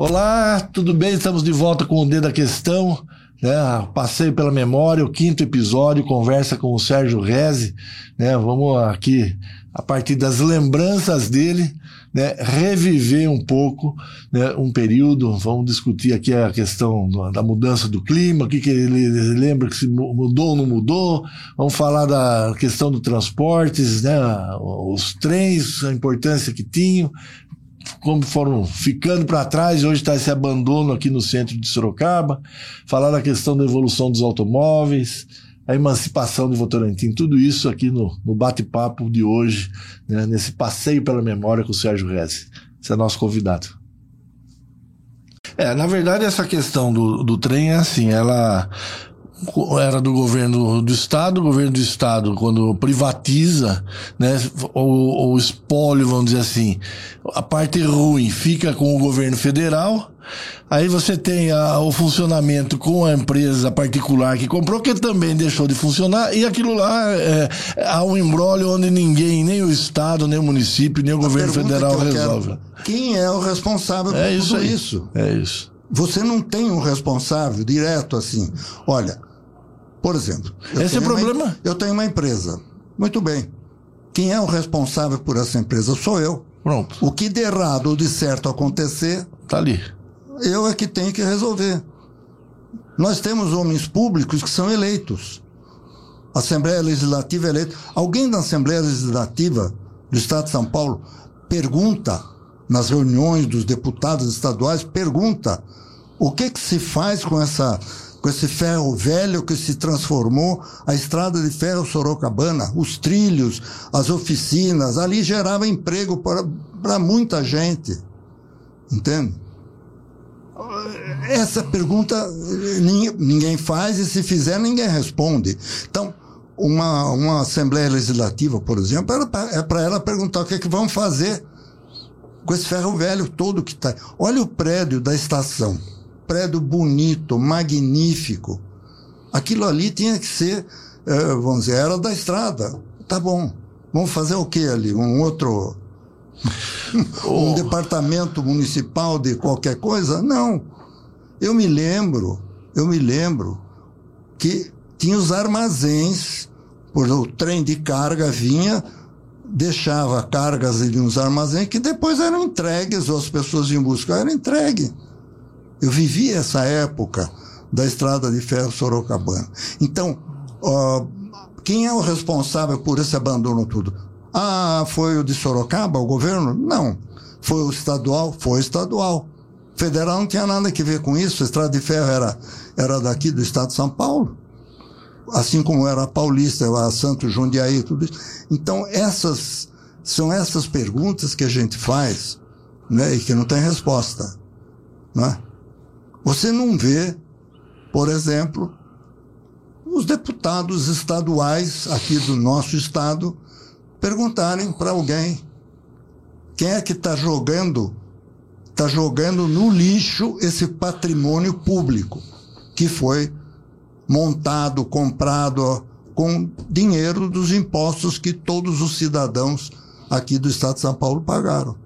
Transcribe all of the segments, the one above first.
Olá, tudo bem? Estamos de volta com o D da Questão. Né? Passei pela memória, o quinto episódio, conversa com o Sérgio Reze. Né? Vamos aqui, a partir das lembranças dele, né? reviver um pouco né? um período. Vamos discutir aqui a questão da mudança do clima, o que, que ele lembra que se mudou ou não mudou. Vamos falar da questão dos transportes, né? os trens, a importância que tinham como foram ficando para trás, hoje está esse abandono aqui no centro de Sorocaba, falar da questão da evolução dos automóveis, a emancipação de Votorantim, tudo isso aqui no, no bate-papo de hoje, né, nesse passeio pela memória com o Sérgio Rez. Esse é nosso convidado. É, na verdade, essa questão do, do trem é assim, ela era do governo do estado, o governo do estado quando privatiza, né, o, o espólio, vamos dizer assim, a parte ruim fica com o governo federal, aí você tem a, o funcionamento com a empresa particular que comprou, que também deixou de funcionar, e aquilo lá é, há um embrólio onde ninguém, nem o estado, nem o município, nem o a governo federal resolve. Quero, quem é o responsável é por isso tudo isso? É isso. Você não tem um responsável direto assim. Olha, por exemplo. Esse é o problema? Uma, eu tenho uma empresa. Muito bem. Quem é o responsável por essa empresa? Sou eu. Pronto. O que de errado ou de certo acontecer. Tá ali. Eu é que tenho que resolver. Nós temos homens públicos que são eleitos. Assembleia Legislativa é eleita. Alguém da Assembleia Legislativa do Estado de São Paulo pergunta nas reuniões dos deputados estaduais, pergunta o que, que se faz com essa com esse ferro velho que se transformou a estrada de ferro Sorocabana, os trilhos, as oficinas, ali gerava emprego para muita gente. Entende? Essa pergunta ninguém faz e se fizer ninguém responde. Então, uma, uma Assembleia Legislativa, por exemplo, é para ela perguntar o que é que vão fazer com esse ferro velho todo que está. Olha o prédio da estação prédio bonito, magnífico. Aquilo ali tinha que ser, é, vamos dizer, era da estrada. Tá bom. Vamos fazer o que ali? Um outro. um oh. departamento municipal de qualquer coisa? Não. Eu me lembro, eu me lembro que tinha os armazéns, por o trem de carga vinha, deixava cargas em uns armazéns que depois eram entregues, ou as pessoas iam buscar, era entregue. Eu vivi essa época da estrada de ferro Sorocabana. Então, uh, quem é o responsável por esse abandono tudo? Ah, foi o de Sorocaba, o governo? Não. Foi o estadual? Foi o estadual. Federal não tinha nada a ver com isso. A estrada de ferro era, era daqui do estado de São Paulo. Assim como era a Paulista, a Santo Jundiaí, tudo isso. Então, essas são essas perguntas que a gente faz né, e que não tem resposta. Né? Você não vê, por exemplo, os deputados estaduais aqui do nosso estado perguntarem para alguém quem é que está jogando está jogando no lixo esse patrimônio público que foi montado, comprado com dinheiro dos impostos que todos os cidadãos aqui do estado de São Paulo pagaram.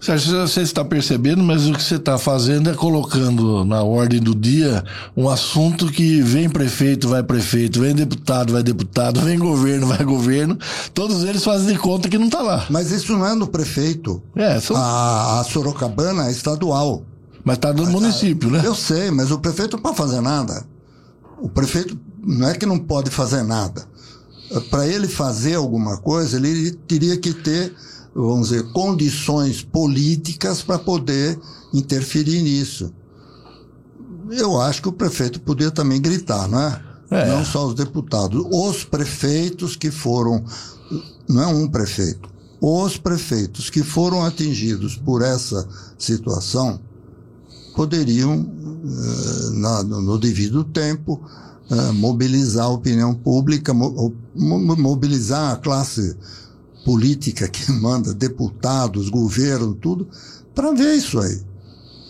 Sérgio, você está percebendo, mas o que você está fazendo é colocando na ordem do dia um assunto que vem prefeito, vai prefeito, vem deputado, vai deputado, vem governo, vai governo. Todos eles fazem de conta que não está lá. Mas isso não é no prefeito. É, são... a, a Sorocabana é estadual. Mas está no município, né? Eu sei, mas o prefeito não pode fazer nada. O prefeito não é que não pode fazer nada. Para ele fazer alguma coisa, ele teria que ter vamos dizer, condições políticas para poder interferir nisso. Eu acho que o prefeito podia também gritar, não é? é? Não só os deputados. Os prefeitos que foram, não é um prefeito, os prefeitos que foram atingidos por essa situação poderiam, eh, na, no devido tempo, eh, mobilizar a opinião pública, mobilizar a classe política que manda deputados, governo, tudo, para ver isso aí.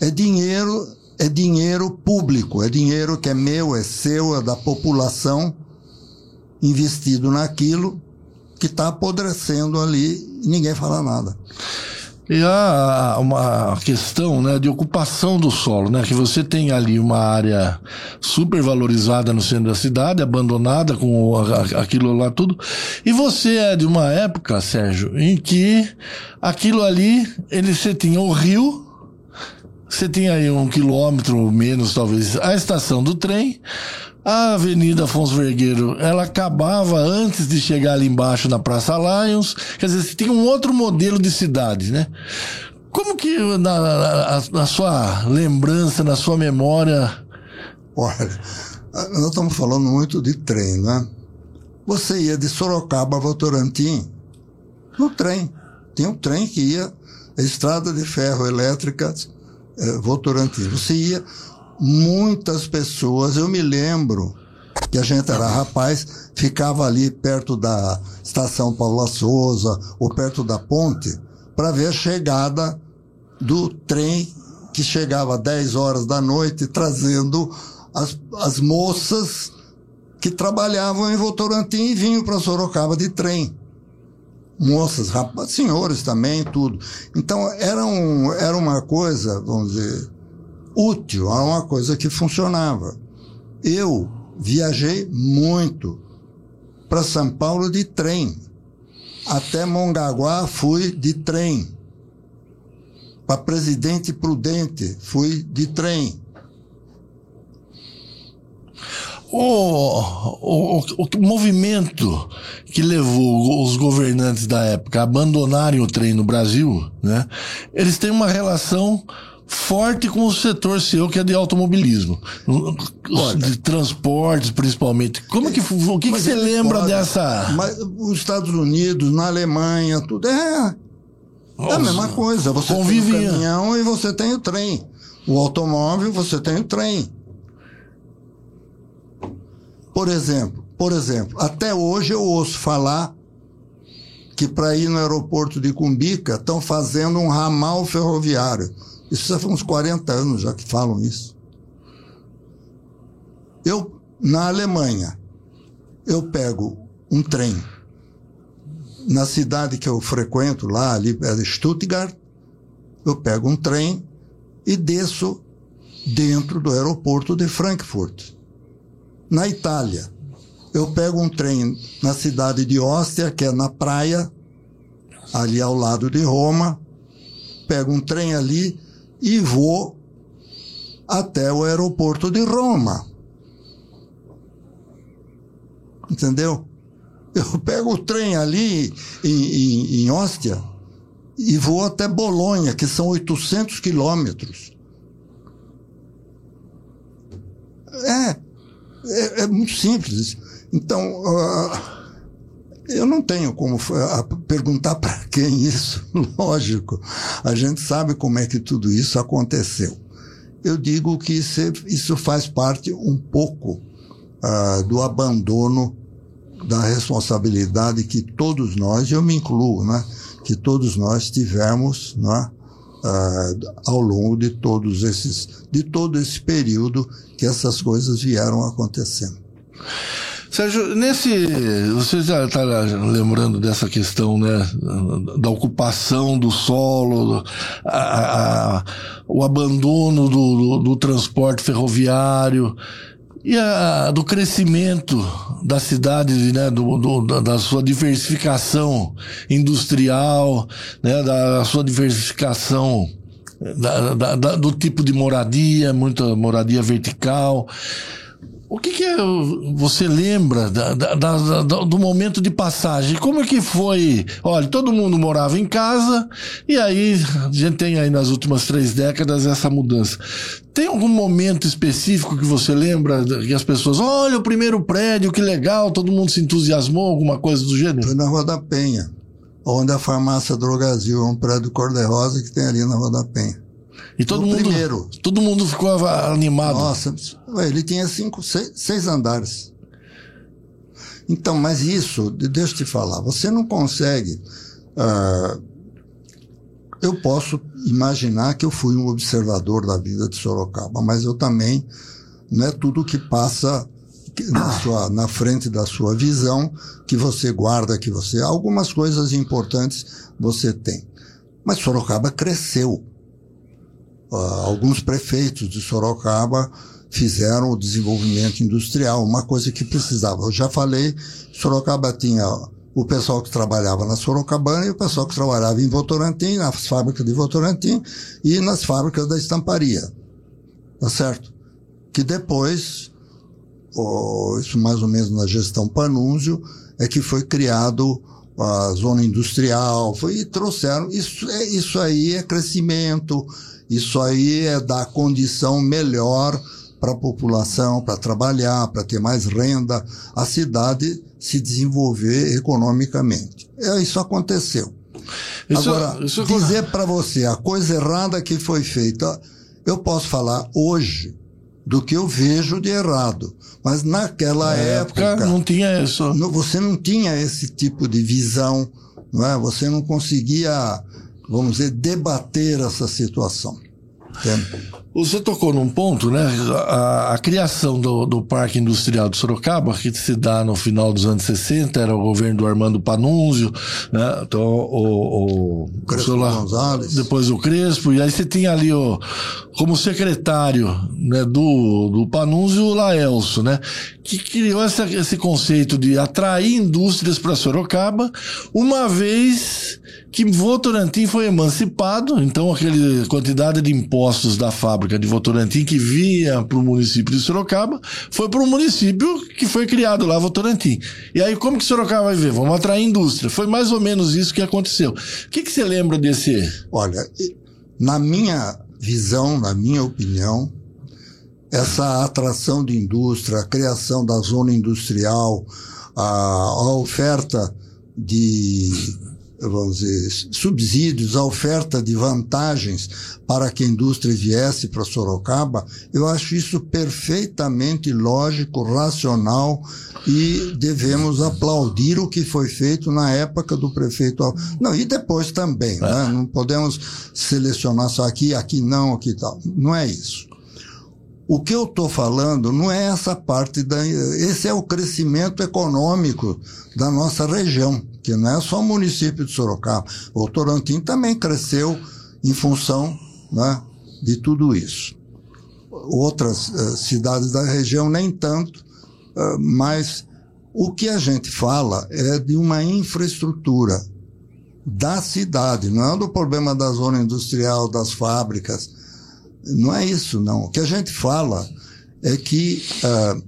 É dinheiro, é dinheiro público, é dinheiro que é meu, é seu, é da população, investido naquilo que está apodrecendo ali e ninguém fala nada. E há uma questão né, de ocupação do solo, né? Que você tem ali uma área super valorizada no centro da cidade, abandonada com aquilo lá tudo. E você é de uma época, Sérgio, em que aquilo ali, ele você tinha o rio, você tinha aí um quilômetro menos, talvez, a estação do trem, a Avenida Afonso Vergueiro, ela acabava antes de chegar ali embaixo na Praça Lions. Quer dizer, você tinha um outro modelo de cidade, né? Como que, na, na, na sua lembrança, na sua memória... Olha, nós estamos falando muito de trem, né? Você ia de Sorocaba a Votorantim no trem. Tinha um trem que ia, estrada de ferro elétrica, Votorantim. Você ia muitas pessoas. Eu me lembro que a gente era rapaz, ficava ali perto da estação Paula Souza ou perto da ponte para ver a chegada do trem que chegava às 10 horas da noite trazendo as, as moças que trabalhavam em Votorantim e vinham para Sorocaba de trem. Moças, rapazes, senhores também, tudo. Então era, um, era uma coisa, vamos dizer, útil, a uma coisa que funcionava. Eu viajei muito para São Paulo de trem. Até Mongaguá fui de trem. Para Presidente Prudente fui de trem. O, o, o, movimento que levou os governantes da época a abandonarem o trem no Brasil, né? Eles têm uma relação forte com o setor seu, que é de automobilismo. Olha, de transportes, principalmente. Como que, o que, que você lembra pode, dessa... Mas os Estados Unidos, na Alemanha, tudo é... Nossa, é a mesma coisa. Você convivia. tem o caminhão e você tem o trem. O automóvel, você tem o trem. Por exemplo, por exemplo, até hoje eu ouço falar que para ir no aeroporto de Cumbica estão fazendo um ramal ferroviário. Isso já faz uns 40 anos já que falam isso. Eu, na Alemanha, eu pego um trem na cidade que eu frequento lá, ali é Stuttgart, eu pego um trem e desço dentro do aeroporto de Frankfurt. Na Itália, eu pego um trem na cidade de Ostia, que é na praia, ali ao lado de Roma, pego um trem ali e vou até o aeroporto de Roma. Entendeu? Eu pego o trem ali em, em, em Ostia e vou até Bolonha, que são 800 quilômetros. É, é, é, muito simples. Então, uh, eu não tenho como uh, perguntar para quem isso, lógico. A gente sabe como é que tudo isso aconteceu. Eu digo que isso, isso faz parte um pouco uh, do abandono da responsabilidade que todos nós, eu me incluo, né, que todos nós tivemos, né, uh, ao longo de todos esses, de todo esse período que essas coisas vieram acontecendo. Sérgio, nesse. Você já está lembrando dessa questão, né? Da ocupação do solo, a, a, o abandono do, do, do, transporte ferroviário e a, do crescimento da cidade, né? Do, do, da sua diversificação industrial, né? Da sua diversificação. Da, da, da, do tipo de moradia, muita moradia vertical. O que, que é, você lembra da, da, da, do momento de passagem? Como é que foi? Olha, todo mundo morava em casa e aí a gente tem aí nas últimas três décadas essa mudança. Tem algum momento específico que você lembra que as pessoas, olha o primeiro prédio, que legal, todo mundo se entusiasmou, alguma coisa do gênero? Foi na Rua da Penha, onde a farmácia Drogazil, é um prédio cor-de-rosa que tem ali na Rua da Penha. E todo mundo, primeiro. todo mundo ficou animado. Nossa, ele tinha cinco, seis, seis andares. Então, mas isso, deixa eu te falar, você não consegue. Uh, eu posso imaginar que eu fui um observador da vida de Sorocaba, mas eu também não é tudo que passa na, sua, na frente da sua visão que você guarda, que você. Algumas coisas importantes você tem. Mas Sorocaba cresceu. Uh, alguns prefeitos de Sorocaba fizeram o desenvolvimento industrial, uma coisa que precisava. Eu já falei, Sorocaba tinha o pessoal que trabalhava na Sorocabana e o pessoal que trabalhava em Votorantim, nas fábricas de Votorantim e nas fábricas da estamparia. Tá certo? Que depois, oh, isso mais ou menos na gestão Panúncio, é que foi criado a zona industrial, foi, e trouxeram, isso, é, isso aí é crescimento, isso aí é dar condição melhor para a população, para trabalhar, para ter mais renda, a cidade se desenvolver economicamente. É, isso aconteceu. Isso, Agora, isso... dizer para você a coisa errada que foi feita, eu posso falar hoje do que eu vejo de errado. Mas naquela Na época, época, não tinha isso. Você não tinha esse tipo de visão, não é? Você não conseguia, vamos dizer, debater essa situação. Entende? Você tocou num ponto, né? A, a, criação do, do Parque Industrial de Sorocaba, que se dá no final dos anos 60, era o governo do Armando Panunzio, né? Então, o, o Crespo lá, Gonzalez. Depois o Crespo, e aí você tinha ali o, como secretário né, do, do Panunzio o Laelso, né? Que criou essa, esse conceito de atrair indústrias para Sorocaba, uma vez que Votorantim foi emancipado, então aquela quantidade de impostos da fábrica de Votorantim que vinha para o município de Sorocaba foi para o município que foi criado lá, Votorantim. E aí como que Sorocaba vai ver? Vamos atrair indústria. Foi mais ou menos isso que aconteceu. O que, que você lembra desse? Olha, na minha visão, na minha opinião, essa atração de indústria, a criação da zona industrial, a, a oferta de vamos dizer, subsídios, a oferta de vantagens para que a indústria viesse para Sorocaba, eu acho isso perfeitamente lógico, racional e devemos aplaudir o que foi feito na época do prefeito. Não, e depois também, né? É. Não podemos selecionar só aqui, aqui não, aqui tal. Não é isso. O que eu estou falando não é essa parte da. Esse é o crescimento econômico da nossa região não é só o município de Sorocaba. O Torantim também cresceu em função né, de tudo isso. Outras uh, cidades da região nem tanto, uh, mas o que a gente fala é de uma infraestrutura da cidade, não é do problema da zona industrial, das fábricas. Não é isso, não. O que a gente fala é que uh,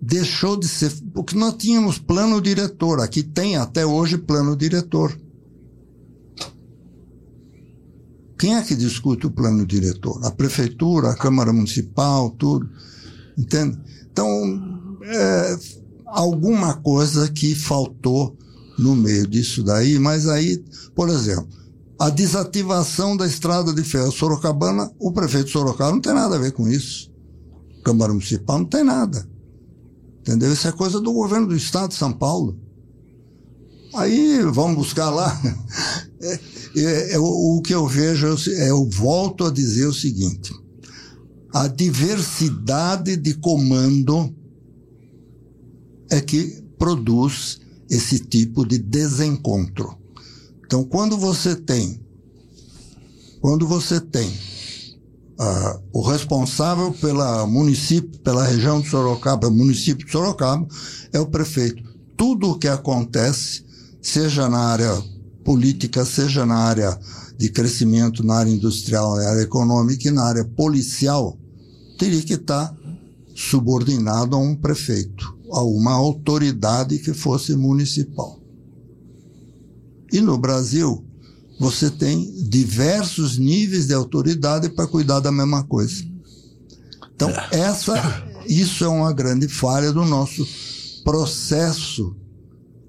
deixou de ser. Porque nós tínhamos plano diretor, aqui tem até hoje plano diretor. Quem é que discute o plano diretor? A prefeitura, a Câmara Municipal, tudo. Entende? Então, é, alguma coisa que faltou no meio disso daí, mas aí, por exemplo, a desativação da estrada de ferro Sorocabana, o prefeito Sorocaba não tem nada a ver com isso. Câmara Municipal não tem nada. Entendeu? Isso é coisa do governo do estado de São Paulo. Aí vamos buscar lá. É, é, é, o, o, que eu vejo, é, eu volto a dizer o seguinte: a diversidade de comando é que produz esse tipo de desencontro. Então, quando você tem, quando você tem ah, o responsável pela município, pela região de Sorocaba, município de Sorocaba, é o prefeito. Tudo o que acontece, seja na área política, seja na área de crescimento, na área industrial, na área econômica e na área policial, teria que estar subordinado a um prefeito, a uma autoridade que fosse municipal. E no Brasil, você tem diversos níveis de autoridade para cuidar da mesma coisa. Então, essa, isso é uma grande falha do nosso processo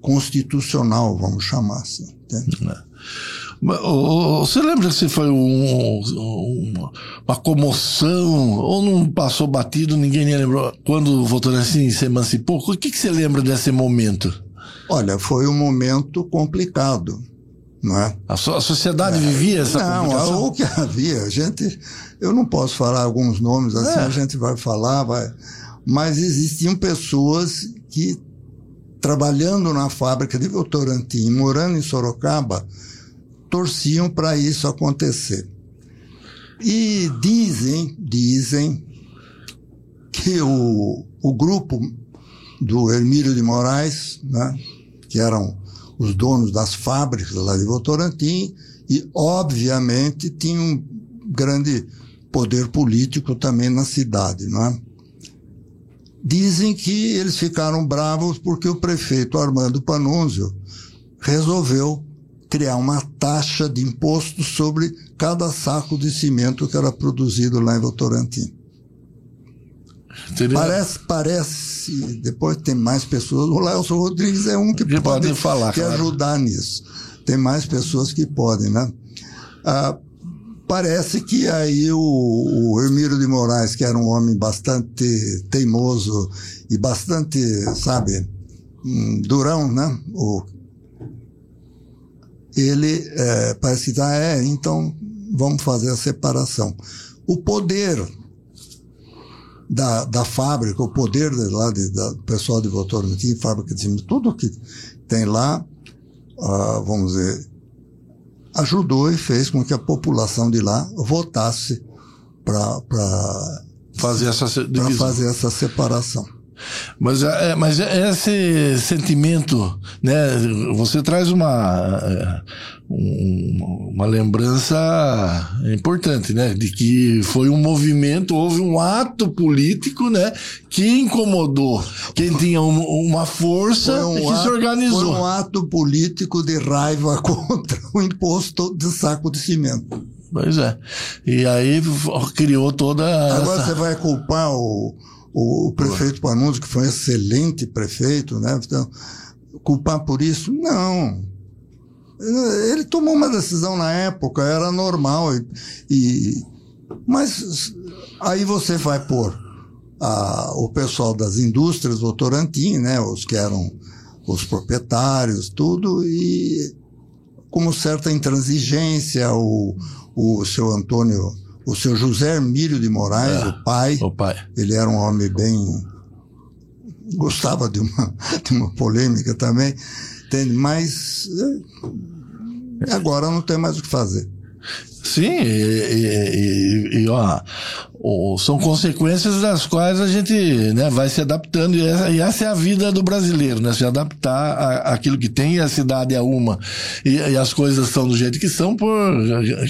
constitucional, vamos chamar assim. É. Você lembra se foi um, um, uma comoção ou não passou batido, ninguém nem lembrou? Quando o Votorantim se emancipou, o que, que você lembra desse momento? Olha, foi um momento complicado não é? A, so, a sociedade é, vivia essa não, complicação? o que havia, a gente, eu não posso falar alguns nomes assim, é. a gente vai falar, vai, mas existiam pessoas que trabalhando na fábrica de Votorantim, morando em Sorocaba, torciam para isso acontecer. E dizem, dizem que o, o grupo do Hermílio de Moraes, né, que eram os donos das fábricas lá de Votorantim, e obviamente tinham um grande poder político também na cidade, não é? Dizem que eles ficaram bravos porque o prefeito Armando Panunzio resolveu criar uma taxa de imposto sobre cada saco de cimento que era produzido lá em Votorantim. Seria... Parece, parece, depois tem mais pessoas. O Léo Rodrigues é um que, que pode, pode falar, que claro. ajudar nisso. Tem mais pessoas que podem, né? Ah, parece que aí o, o de Moraes, que era um homem bastante teimoso e bastante, sabe, um durão, né? O, ele é, parece que ah, é, então vamos fazer a separação. O poder da, da fábrica, o poder de, lá de, da pessoal de Votorantim, fábrica de cimento, tudo que tem lá, uh, vamos dizer, ajudou e fez com que a população de lá votasse para fazer, essa fazer essa separação. Mas, é, é, mas é, esse sentimento, né? Você traz uma, uma lembrança importante, né? De que foi um movimento, houve um ato político, né? Que incomodou quem tinha uma força um que ato, se organizou. Foi um ato político de raiva contra o imposto de saco de cimento. Pois é. E aí criou toda. Agora essa... você vai culpar o o, o prefeito Panunzi, que foi um excelente prefeito, né? Então, culpar por isso? Não. Ele tomou uma decisão na época, era normal. E, e mas aí você vai pôr a, o pessoal das indústrias Votorantim, né? Os que eram os proprietários, tudo, e como certa intransigência, o, o seu Antônio o seu José Hermílio de Moraes, é, o pai. O pai. Ele era um homem bem. gostava de uma, de uma polêmica também, entende? Mas. Eh, agora não tem mais o que fazer. Sim, e, e, e, ó, são consequências das quais a gente né, vai se adaptando, e essa, e essa, é a vida do brasileiro, né? Se adaptar àquilo que tem, a cidade é uma, e, e, as coisas são do jeito que são por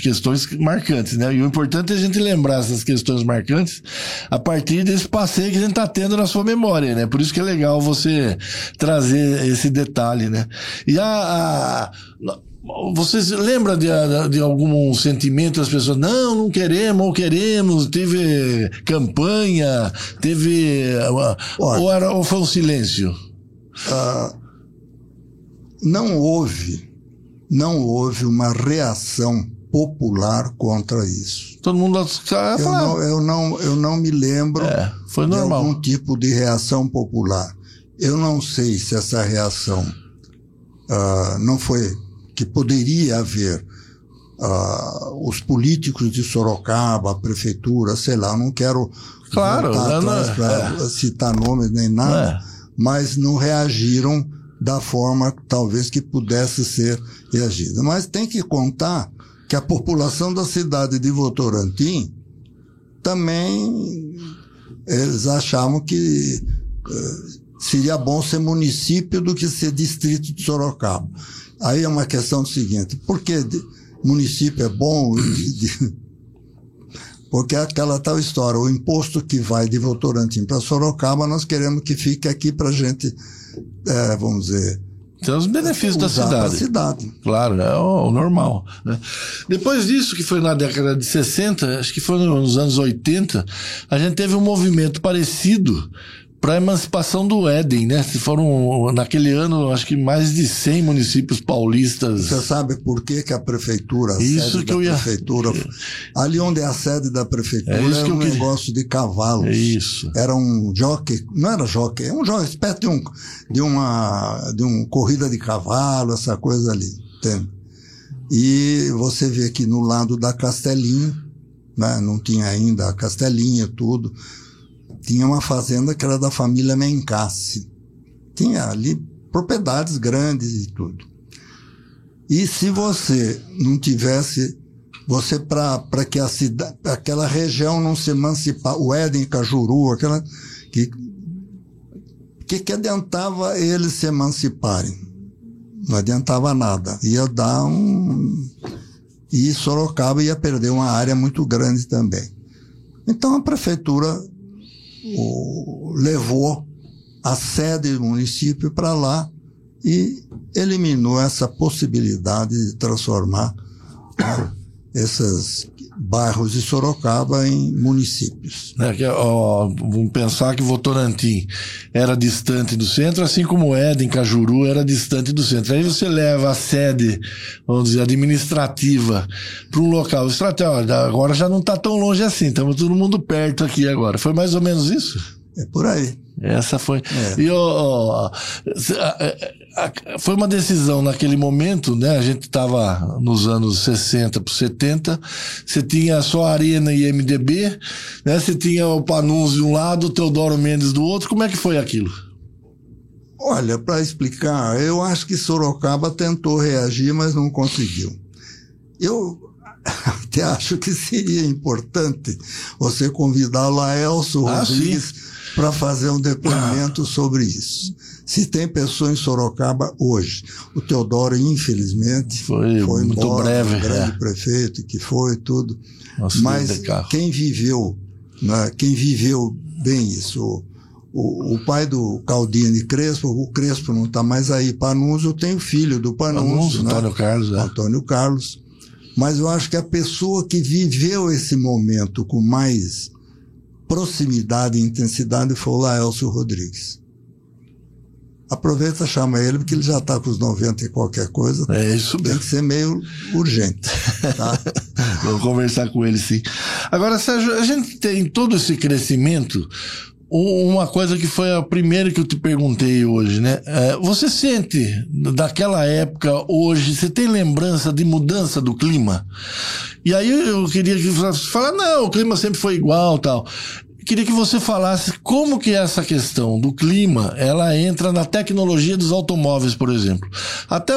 questões marcantes, né? E o importante é a gente lembrar essas questões marcantes a partir desse passeio que a gente está tendo na sua memória, né? Por isso que é legal você trazer esse detalhe, né? E a, a vocês lembram de, de algum sentimento das pessoas? Não, não queremos, ou queremos, teve campanha, teve. ou, era, ou foi um silêncio? Uh, não houve, não houve uma reação popular contra isso. Todo mundo eu não, eu não, eu não me lembro é, foi normal. de algum tipo de reação popular. Eu não sei se essa reação uh, não foi que poderia haver uh, os políticos de Sorocaba, a prefeitura, sei lá, não quero claro, para é. citar nomes nem nada, é. mas não reagiram da forma talvez que pudesse ser reagida. Mas tem que contar que a população da cidade de Votorantim também eles achavam que uh, seria bom ser município do que ser distrito de Sorocaba. Aí é uma questão seguinte, por que município é bom? Porque é aquela tal história, o imposto que vai de Votorantim para Sorocaba, nós queremos que fique aqui para a gente, é, vamos dizer, tem os benefícios da cidade. cidade. Claro, é o, o normal. Né? Depois disso, que foi na década de 60, acho que foi nos anos 80, a gente teve um movimento parecido para a emancipação do Éden, né? Se foram, naquele ano, acho que mais de 100 municípios paulistas. Você sabe por que, que a prefeitura, a isso sede que eu ia... prefeitura, ali onde é a sede da prefeitura, é era um queria... negócio de cavalos. É isso. Era um jockey, não era jockey, é um jockey, espécie de, um, de uma, de um corrida de cavalo, essa coisa ali, entende? E você vê aqui no lado da Castelinho, né? Não tinha ainda a Castelinha, tudo tinha uma fazenda que era da família Mencassi. Tinha ali propriedades grandes e tudo. E se você não tivesse, você para que a cidade, aquela região não se emancipar, o Éden, Cajuru, aquela que que, que adiantava eles se emanciparem? Não adiantava nada. Ia dar um. E Sorocaba ia perder uma área muito grande também. Então a prefeitura o, levou a sede do município para lá e eliminou essa possibilidade de transformar né, essas bairros de Sorocaba em municípios. É, que, ó, vamos pensar que Votorantim era distante do centro, assim como Éden, Cajuru era distante do centro. Aí você leva a sede, vamos dizer, administrativa para um local estratégico. Agora já não está tão longe assim, estamos todo mundo perto aqui agora. Foi mais ou menos isso? É por aí. Essa foi. É. E ó, foi uma decisão naquele momento, né? A gente estava nos anos 60 para 70. Você tinha só Arena e MDB, né? Você tinha o Panunzi de um lado, o Teodoro Mendes do outro. Como é que foi aquilo? Olha, para explicar, eu acho que Sorocaba tentou reagir, mas não conseguiu. Eu até acho que seria importante você convidar Laelso ah, Rodrigues. Sim para fazer um depoimento sobre isso. Se tem pessoa em Sorocaba hoje, o Teodoro, infelizmente, foi, foi muito embora, breve, o grande é. prefeito que foi tudo. Nossa, Mas quem viveu, né, quem viveu bem isso, o, o, pai do Caldini Crespo, o Crespo não está mais aí, Panunzio tem o filho do Panunzio, né? Antônio Carlos, é. Antônio Carlos. Mas eu acho que a pessoa que viveu esse momento com mais proximidade e intensidade foi o Laelcio Rodrigues. Aproveita, chama ele, porque ele já está com os 90 e qualquer coisa. É isso mesmo. Tem que ser meio urgente. Tá? Vamos conversar com ele, sim. Agora, Sérgio, a gente tem todo esse crescimento. Uma coisa que foi a primeira que eu te perguntei hoje, né? É, você sente daquela época, hoje, você tem lembrança de mudança do clima? E aí eu queria que você falasse, não, o clima sempre foi igual tal. Queria que você falasse como que essa questão do clima, ela entra na tecnologia dos automóveis, por exemplo. Até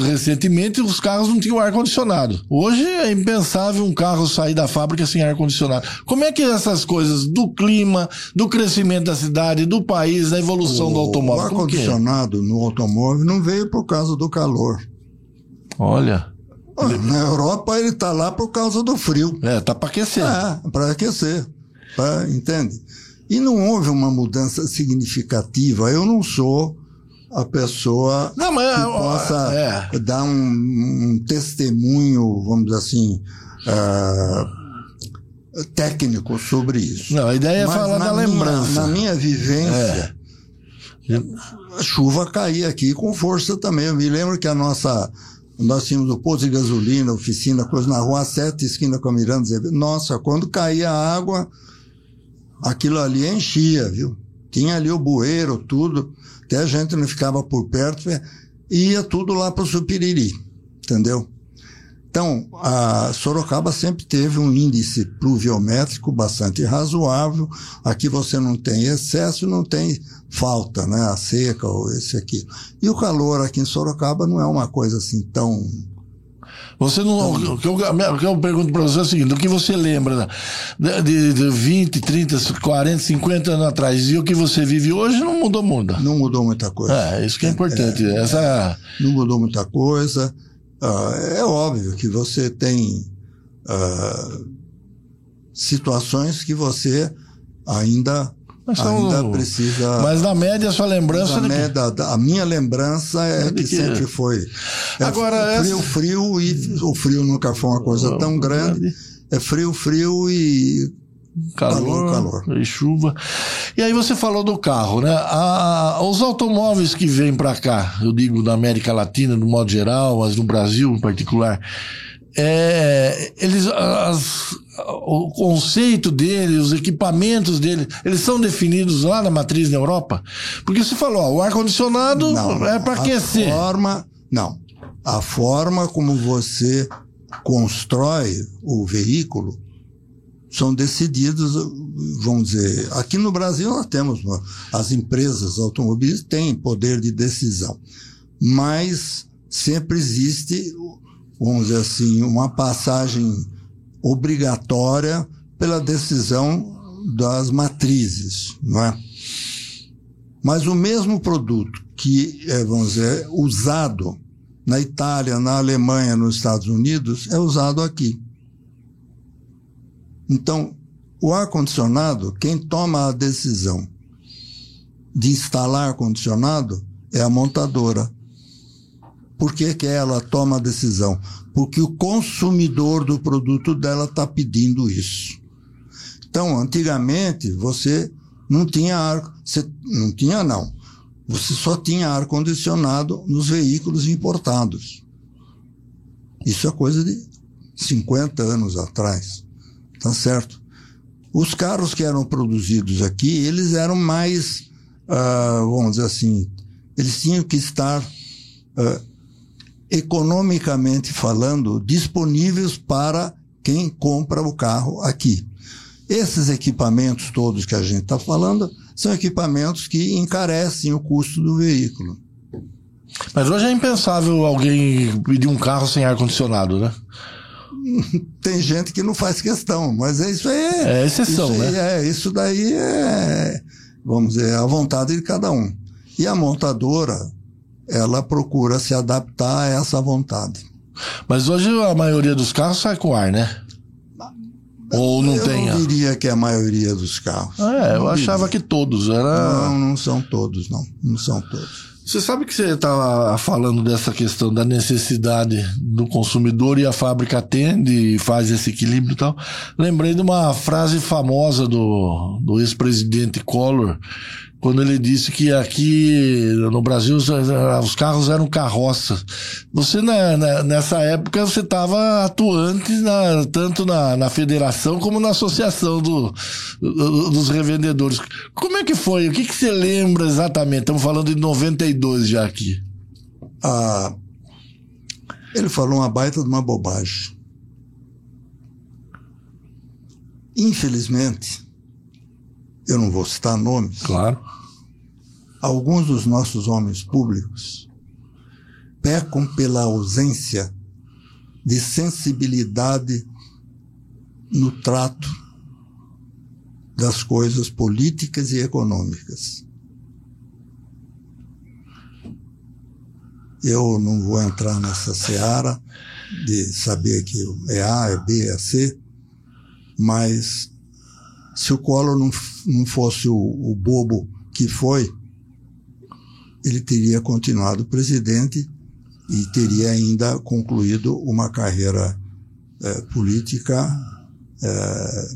recentemente os carros não tinham ar-condicionado. Hoje é impensável um carro sair da fábrica sem ar-condicionado. Como é que essas coisas do clima, do crescimento da cidade, do país, da evolução o, do automóvel? O é? ar-condicionado no automóvel não veio por causa do calor. Olha. Na Europa ele está lá por causa do frio. É, tá para aquecer. É, para aquecer. Entende? E não houve uma mudança significativa. Eu não sou a pessoa não, mas, que possa é. dar um, um, testemunho, vamos dizer assim, uh, técnico sobre isso. Não, a ideia é mas é falar da minha, lembrança. Na minha vivência, é. a chuva caía aqui com força também. Eu me lembro que a nossa nós tínhamos o posto de gasolina, oficina, coisa na rua sete, esquina com a Miranda. Nossa, quando caía a água, aquilo ali enchia, viu? Tinha ali o bueiro, tudo. Até a gente não ficava por perto, ia tudo lá para o Supiriri, entendeu? Então, a Sorocaba sempre teve um índice pluviométrico bastante razoável. Aqui você não tem excesso, não tem falta, né? A seca ou esse aqui. E o calor aqui em Sorocaba não é uma coisa assim tão você não. O que eu, o que eu pergunto para você é o seguinte: o que você lembra de, de, de 20, 30, 40, 50 anos atrás e o que você vive hoje não mudou muito. Não mudou muita coisa. É, isso que é importante. É, Essa... É, não mudou muita coisa. Uh, é óbvio que você tem uh, situações que você ainda mas ainda precisa. Mas na média, a sua lembrança. A, média, a minha lembrança é, é que, que, sempre foi. É Agora, frio, essa... frio, e o frio nunca foi uma coisa tão grande. É frio, frio e calor, calor, calor, e chuva. E aí você falou do carro, né? A, os automóveis que vêm para cá, eu digo na América Latina, no modo geral, mas no Brasil em particular, é, eles, as, o conceito dele, os equipamentos dele, eles são definidos lá na matriz na Europa? Porque você falou, ó, o ar-condicionado é para aquecer. A forma, não. A forma como você constrói o veículo são decididos, vamos dizer, aqui no Brasil nós temos, as empresas automobilísticas têm poder de decisão, mas sempre existe, vamos dizer assim, uma passagem obrigatória pela decisão das matrizes, não é? Mas o mesmo produto que é, vamos dizer, usado na Itália, na Alemanha, nos Estados Unidos, é usado aqui. Então, o ar-condicionado, quem toma a decisão de instalar ar-condicionado é a montadora. Por que, que ela toma a decisão? Porque o consumidor do produto dela está pedindo isso. Então, antigamente, você não tinha ar, você não tinha não. Você só tinha ar condicionado nos veículos importados. Isso é coisa de 50 anos atrás. Tá certo? Os carros que eram produzidos aqui, eles eram mais, uh, vamos dizer assim, eles tinham que estar uh, economicamente falando disponíveis para quem compra o carro aqui. Esses equipamentos todos que a gente está falando são equipamentos que encarecem o custo do veículo. Mas hoje é impensável alguém pedir um carro sem ar-condicionado, né? Tem gente que não faz questão, mas é isso aí. É exceção, isso né? É, isso daí é, vamos dizer, a vontade de cada um. E a montadora, ela procura se adaptar a essa vontade. Mas hoje a maioria dos carros sai com ar, né? Ou não eu tem? Eu diria que é a maioria dos carros. É, eu achava que todos. Era... Não, não são todos, não. Não são todos. Você sabe que você estava falando dessa questão da necessidade do consumidor e a fábrica atende e faz esse equilíbrio e tal. Lembrei de uma frase famosa do, do ex-presidente Collor, quando ele disse que aqui no Brasil os carros eram carroças. Você, na, na, nessa época, você estava atuante na, tanto na, na federação como na associação do, do, dos revendedores. Como é que foi? O que, que você lembra exatamente? Estamos falando de 92 já aqui. Ah, ele falou uma baita de uma bobagem. Infelizmente, eu não vou citar nomes. Claro. Alguns dos nossos homens públicos pecam pela ausência de sensibilidade no trato das coisas políticas e econômicas. Eu não vou entrar nessa seara de saber que é A, é B, é C, mas se o Collor não, não fosse o, o bobo que foi, ele teria continuado presidente e teria ainda concluído uma carreira é, política é,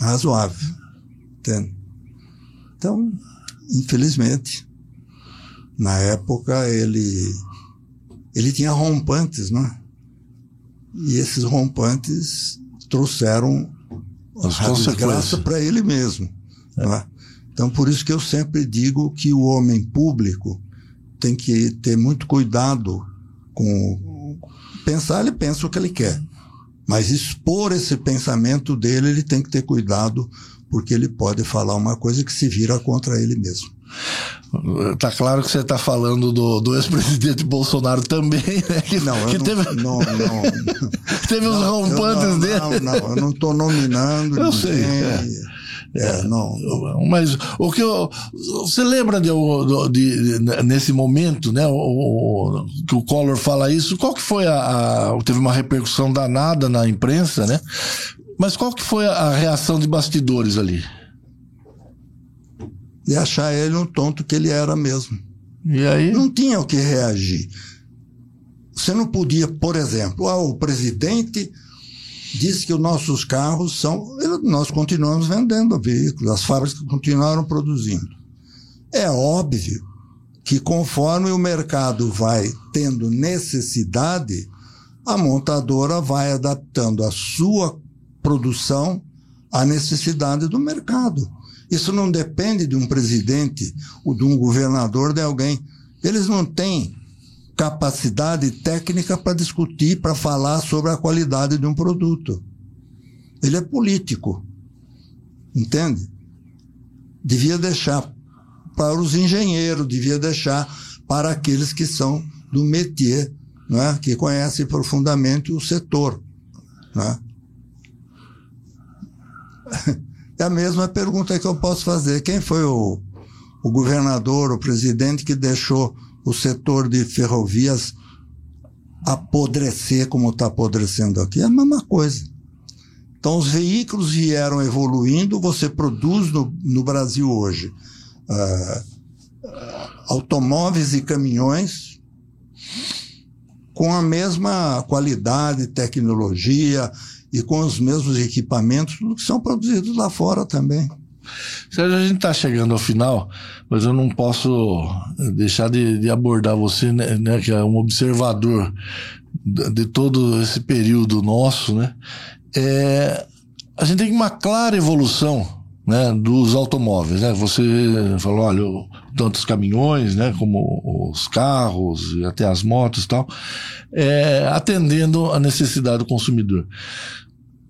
razoável. Entende? Então, infelizmente, na época ele ele tinha rompantes, né? E esses rompantes trouxeram as desgraça para ele mesmo. É. Né? Então, por isso que eu sempre digo que o homem público tem que ter muito cuidado com pensar, ele pensa o que ele quer. Mas expor esse pensamento dele, ele tem que ter cuidado, porque ele pode falar uma coisa que se vira contra ele mesmo. Tá claro que você está falando do, do ex-presidente Bolsonaro também, né? Que, não, que teve, não, não, teve os rompantes não, dele. Não, não, eu não estou nominando. Eu sei. É. É, não. Mas o que eu, você lembra de, de, de, nesse momento, né, o, que o Collor fala isso? Qual que foi a, a, teve uma repercussão danada na imprensa, né? Mas qual que foi a reação de bastidores ali? De achar ele um tonto que ele era mesmo. E aí? Não tinha o que reagir. Você não podia, por exemplo, ah, o presidente diz que os nossos carros são. Nós continuamos vendendo veículos, as fábricas continuaram produzindo. É óbvio que conforme o mercado vai tendo necessidade, a montadora vai adaptando a sua produção à necessidade do mercado. Isso não depende de um presidente ou de um governador, de alguém. Eles não têm capacidade técnica para discutir, para falar sobre a qualidade de um produto. Ele é político. Entende? Devia deixar para os engenheiros, devia deixar para aqueles que são do métier né, que conhece profundamente o setor. Né? É a mesma pergunta que eu posso fazer. Quem foi o, o governador, o presidente que deixou o setor de ferrovias apodrecer como está apodrecendo aqui? É a mesma coisa. Então, os veículos vieram evoluindo, você produz no, no Brasil hoje uh, automóveis e caminhões com a mesma qualidade, tecnologia e com os mesmos equipamentos que são produzidos lá fora também. Sérgio, a gente está chegando ao final, mas eu não posso deixar de, de abordar você, né, né, que é um observador de, de todo esse período nosso, né? É, a gente tem uma clara evolução né, dos automóveis. Né? Você falou, olha, tanto os caminhões, né, como os carros e até as motos e tal, é, atendendo a necessidade do consumidor.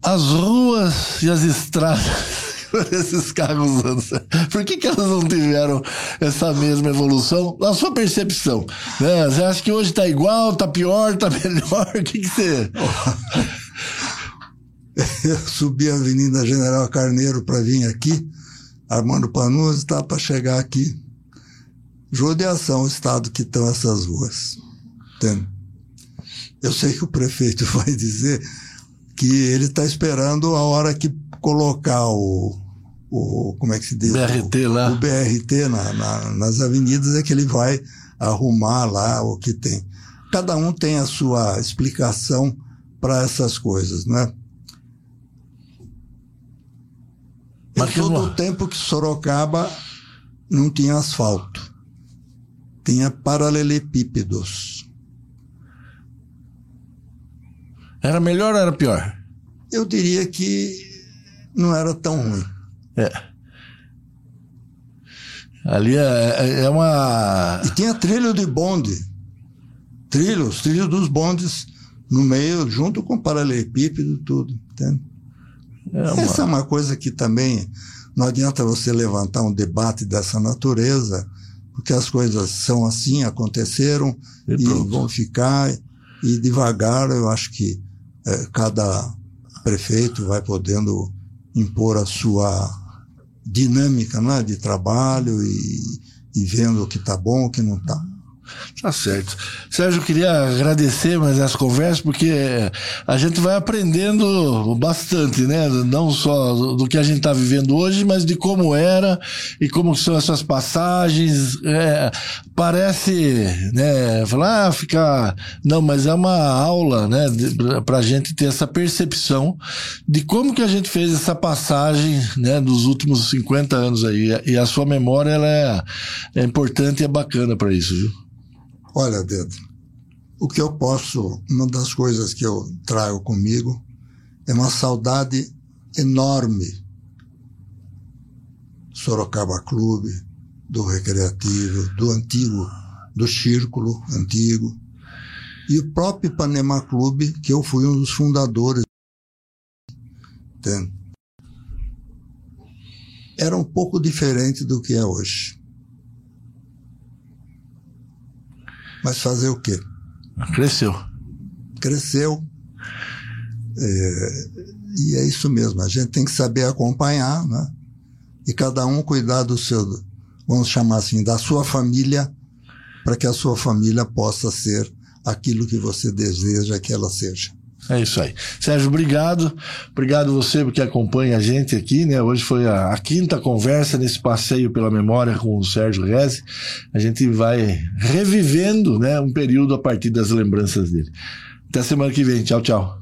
As ruas e as estradas esses carros. Por que, que elas não tiveram essa mesma evolução? Na sua percepção. Né? Você acha que hoje está igual, está pior, está melhor? O que, que você. Eu subi a Avenida General Carneiro para vir aqui, Armando Panuzzi está para chegar aqui. Judiação, o estado que estão essas ruas. Entende? Eu sei que o prefeito vai dizer que ele está esperando a hora que colocar o, o como é que se diz? BRT o, lá. O BRT na, na, nas avenidas é que ele vai arrumar lá o que tem. Cada um tem a sua explicação para essas coisas, né? Mas todo não... o tempo que Sorocaba não tinha asfalto. Tinha paralelepípedos. Era melhor ou era pior? Eu diria que não era tão ruim. É. Ali é, é, é uma. E tinha trilho de bonde. Trilhos, trilhos dos bondes no meio, junto com paralelepípedo e tudo. Entende? É uma... Essa é uma coisa que também não adianta você levantar um debate dessa natureza, porque as coisas são assim, aconteceram e, e vão ficar. E devagar, eu acho que é, cada prefeito vai podendo impor a sua dinâmica né, de trabalho e, e vendo o que está bom, o que não está. Tá certo. Sérgio, eu queria agradecer mais essa conversa, porque a gente vai aprendendo bastante, né? Não só do que a gente está vivendo hoje, mas de como era e como são essas passagens. É, parece, né? Falar, ah, ficar. Não, mas é uma aula, né? Para a gente ter essa percepção de como que a gente fez essa passagem, né? Dos últimos 50 anos aí. E a sua memória, ela é, é importante e é bacana para isso, viu? Olha, Dedo, o que eu posso, uma das coisas que eu trago comigo é uma saudade enorme Sorocaba Clube, do Recreativo, do antigo, do Círculo antigo, e o próprio Ipanema Clube, que eu fui um dos fundadores. Entende? Era um pouco diferente do que é hoje. Mas fazer o quê? Cresceu. Cresceu. É, e é isso mesmo. A gente tem que saber acompanhar, né? E cada um cuidar do seu, vamos chamar assim, da sua família, para que a sua família possa ser aquilo que você deseja que ela seja. É isso aí. Sérgio, obrigado. Obrigado você porque acompanha a gente aqui, né? Hoje foi a, a quinta conversa nesse passeio pela memória com o Sérgio Reze. A gente vai revivendo, né, um período a partir das lembranças dele. Até semana que vem. Tchau, tchau.